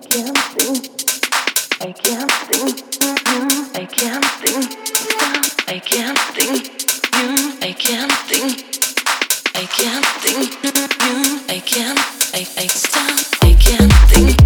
I can't think, I can't, think, mm-hmm. I can't think of. I can't think of you. I can't think. I can't think of you. I can't. I I stop, I can't think.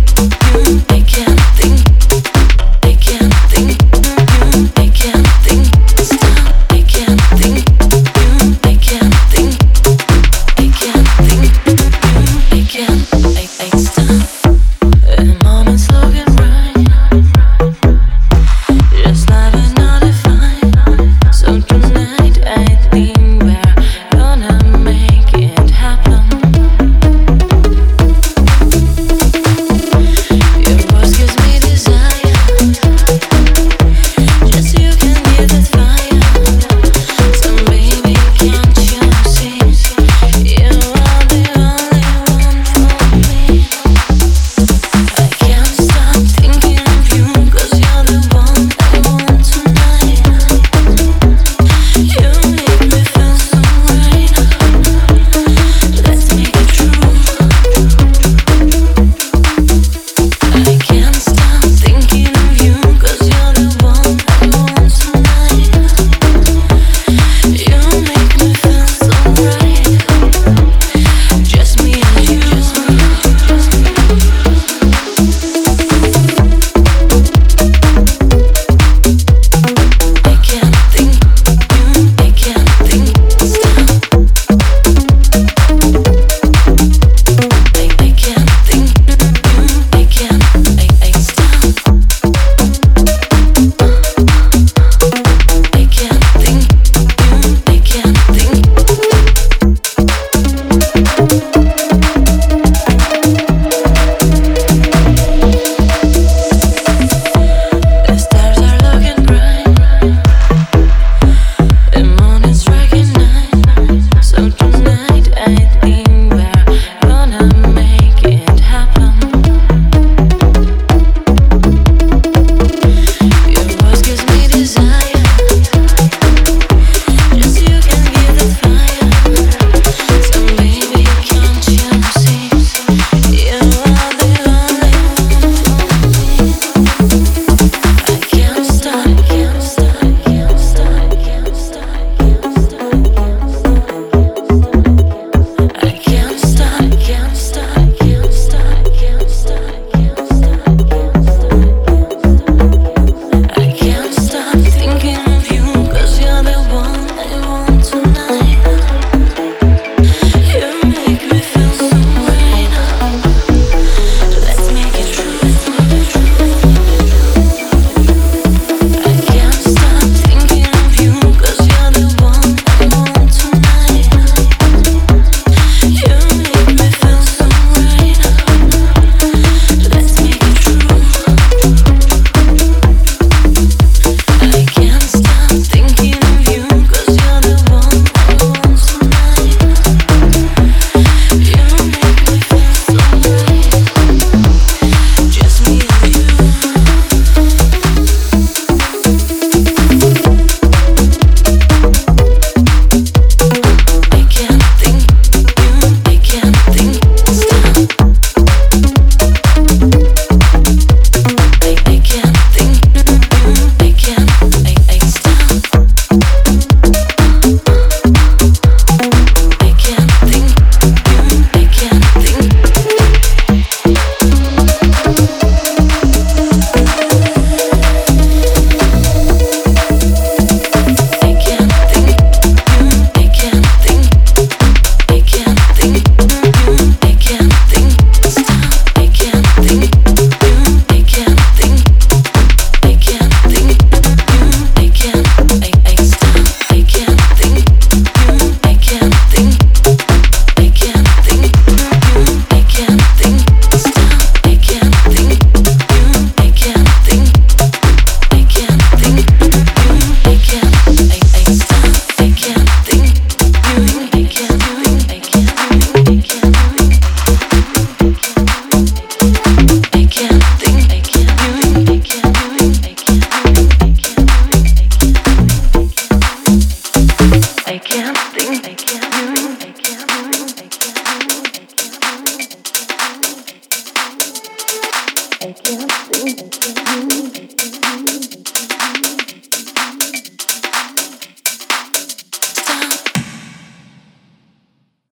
thinking, thinking, thinking, thinking, thinking, thinking, thinking, thinking,